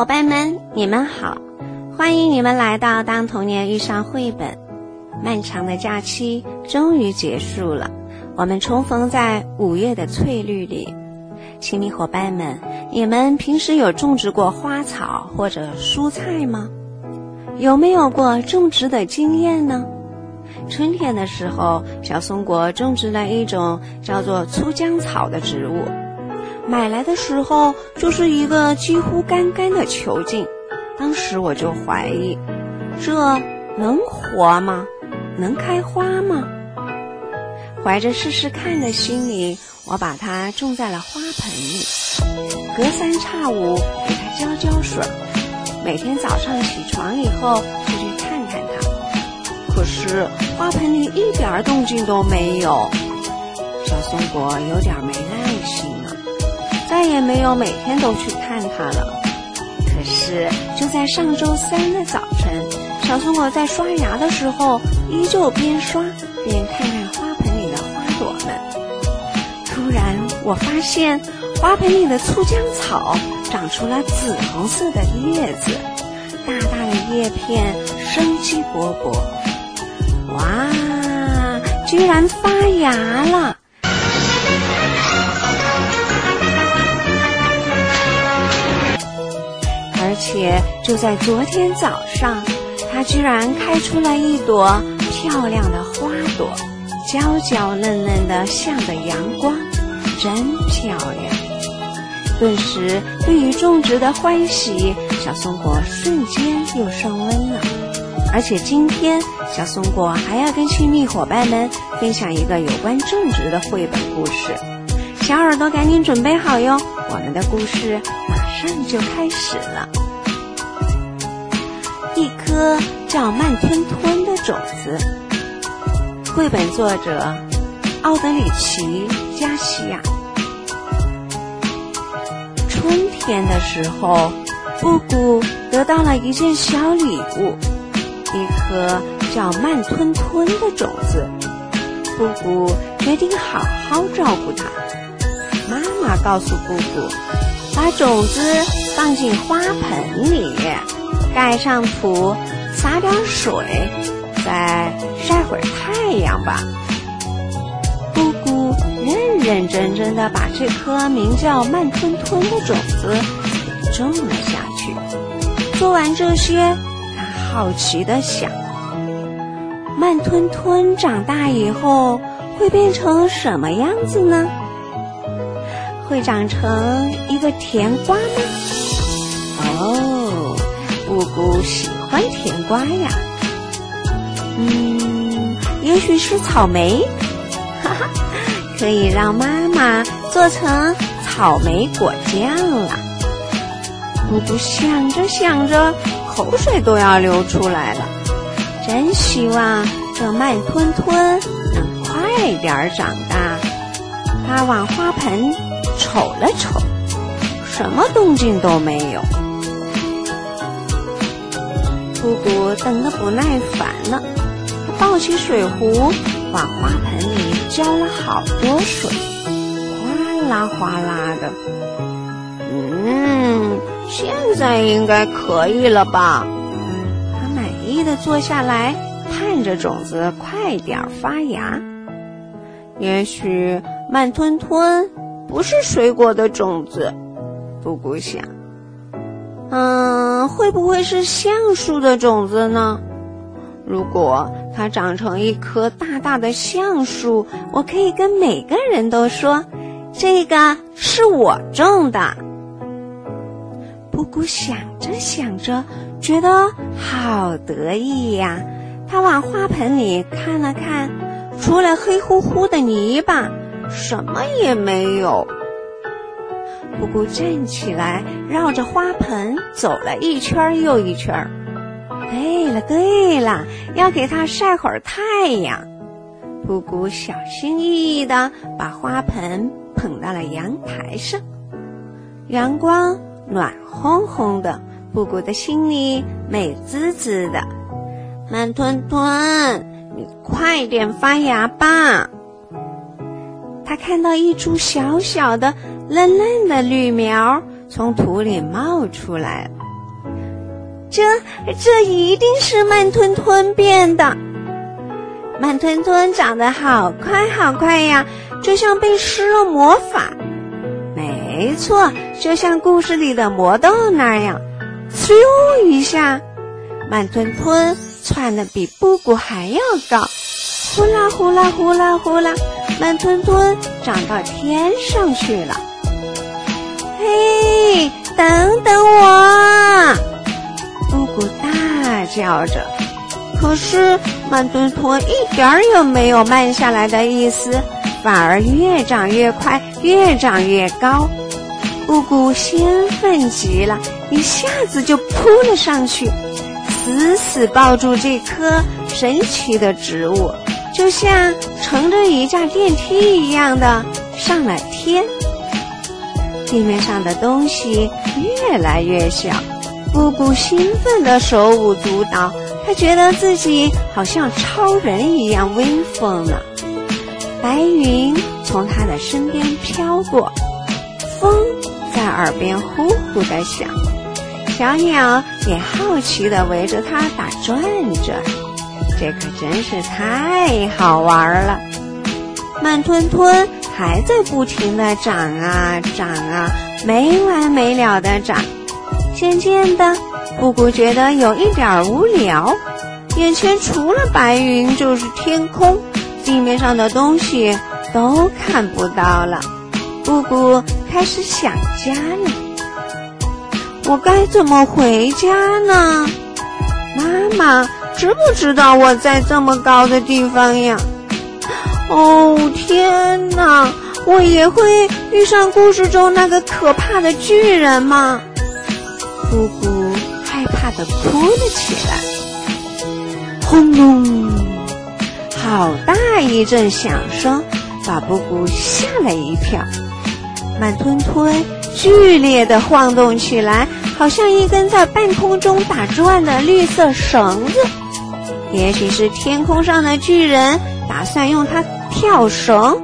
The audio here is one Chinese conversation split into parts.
伙伴们，你们好！欢迎你们来到《当童年遇上绘本》。漫长的假期终于结束了，我们重逢在五月的翠绿里。亲密伙伴们，你们平时有种植过花草或者蔬菜吗？有没有过种植的经验呢？春天的时候，小松果种植了一种叫做粗浆草的植物。买来的时候就是一个几乎干干的球茎，当时我就怀疑，这能活吗？能开花吗？怀着试试看的心理，我把它种在了花盆里，隔三差五给它浇浇水，每天早上起床以后就去看看它。可是花盆里一点动静都没有，小松果有点没。再也没有每天都去看它了。可是就在上周三的早晨，小松果在刷牙的时候，依旧边刷边看看花盆里的花朵们。突然，我发现花盆里的粗浆草长出了紫红色的叶子，大大的叶片生机勃勃。哇，居然发芽了！且就在昨天早上，它居然开出了一朵漂亮的花朵，娇娇嫩嫩的，向着阳光，真漂亮。顿时，对于种植的欢喜，小松果瞬间又升温了。而且今天，小松果还要跟亲密伙伴们分享一个有关种植的绘本故事。小耳朵赶紧准备好哟，我们的故事马上就开始了。一颗叫慢吞吞的种子。绘本作者奥德里奇·加西亚。春天的时候，布谷得到了一件小礼物，一颗叫慢吞吞的种子。布谷决定好好照顾它。妈妈告诉布谷，把种子放进花盆里。盖上土，撒点水，再晒会儿太阳吧。姑姑认认真真的把这颗名叫慢吞吞的种子种了下去。做完这些，他好奇的想：慢吞吞长大以后会变成什么样子呢？会长成一个甜瓜吗？哦。布谷喜欢甜瓜呀，嗯，也许是草莓，哈哈，可以让妈妈做成草莓果酱了。布谷想着想着，口水都要流出来了，真希望这慢吞吞能快点长大。他往花盆瞅了瞅，什么动静都没有。布谷等得不耐烦了，他抱起水壶，往花盆里浇了好多水，哗啦哗啦的。嗯，现在应该可以了吧？他满意的坐下来，盼着种子快点发芽。也许慢吞吞不是水果的种子，布谷想。嗯，会不会是橡树的种子呢？如果它长成一棵大大的橡树，我可以跟每个人都说，这个是我种的。布谷想着想着，觉得好得意呀。他往花盆里看了看，除了黑乎乎的泥巴，什么也没有。布谷站起来，绕着花盆走了一圈又一圈。对了对了，要给它晒会儿太阳。布谷小心翼翼地把花盆捧到了阳台上，阳光暖烘烘的，布谷的心里美滋滋的。慢吞吞，你快点发芽吧！他看到一株小小的。嫩嫩的绿苗从土里冒出来，这这一定是慢吞吞变的。慢吞吞长得好快好快呀，就像被施了魔法。没错，就像故事里的魔豆那样，咻一下，慢吞吞窜得比布谷还要高，呼啦呼啦呼啦呼啦，慢吞吞长到天上去了。嘿，等等我！布谷大叫着，可是慢吞吞一点儿也没有慢下来的意思，反而越长越快，越长越高。布谷兴奋极了，一下子就扑了上去，死死抱住这棵神奇的植物，就像乘着一架电梯一样的上了天。地面上的东西越来越小，布谷兴奋的手舞足蹈，他觉得自己好像超人一样威风呢。白云从他的身边飘过，风。在耳边呼呼的响，小鸟也好奇地围着它打转转，这可真是太好玩了。慢吞吞还在不停的长啊长啊，没完没了的长。渐渐的，布谷觉得有一点无聊，眼前除了白云就是天空，地面上的东西都看不到了。布谷。开始想家了，我该怎么回家呢？妈妈知不知道我在这么高的地方呀？哦天哪，我也会遇上故事中那个可怕的巨人吗？布谷害怕的哭了起来。轰隆，好大一阵响声，把布谷吓了一跳。慢吞吞剧烈的晃动起来，好像一根在半空中打转的绿色绳子。也许是天空上的巨人打算用它跳绳。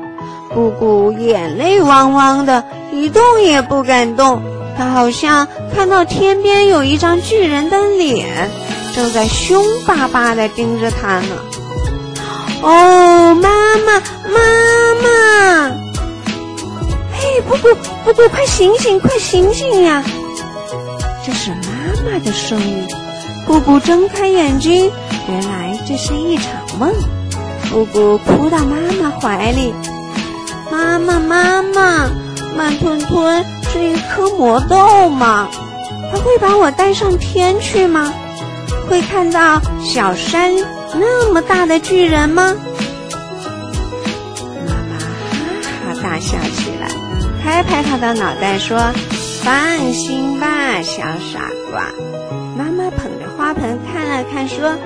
布谷眼泪汪汪的，一动也不敢动。她好像看到天边有一张巨人的脸，正在凶巴巴的盯着他呢。哦，妈妈，妈妈！布谷，布谷，快醒醒，快醒醒呀！这是妈妈的声音。布谷睁开眼睛，原来这是一场梦。布谷扑到妈妈怀里，妈妈，妈妈，慢吞吞是一颗魔豆吗？它会把我带上天去吗？会看到小山那么大的巨人吗？妈妈哈哈大笑起来。拍拍他的脑袋说：“放心吧，小傻瓜。”妈妈捧着花盆看了看，说：“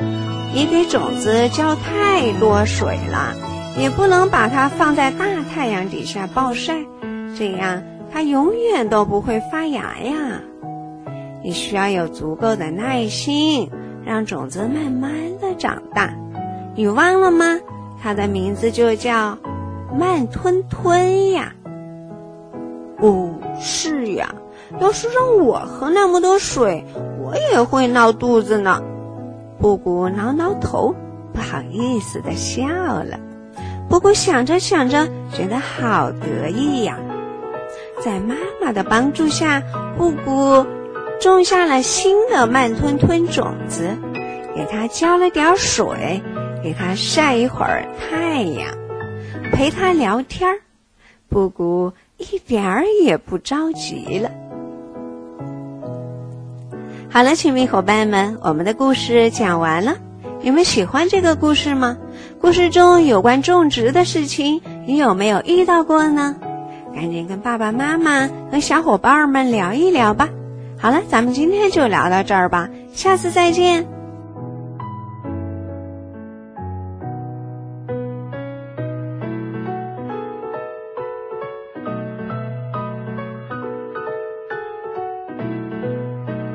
你给种子浇太多水了，也不能把它放在大太阳底下暴晒，这样它永远都不会发芽呀。你需要有足够的耐心，让种子慢慢的长大。你忘了吗？它的名字就叫慢吞吞呀。”哦，是呀，要是让我喝那么多水，我也会闹肚子呢。布谷挠挠头，不好意思的笑了。布谷想着想着，觉得好得意呀。在妈妈的帮助下，布谷种下了新的慢吞吞种子，给它浇了点水，给它晒一会儿太阳，陪它聊天儿。布谷。一点儿也不着急了。好了，亲密伙伴们，我们的故事讲完了。你们喜欢这个故事吗？故事中有关种植的事情，你有没有遇到过呢？赶紧跟爸爸妈妈和小伙伴们聊一聊吧。好了，咱们今天就聊到这儿吧，下次再见。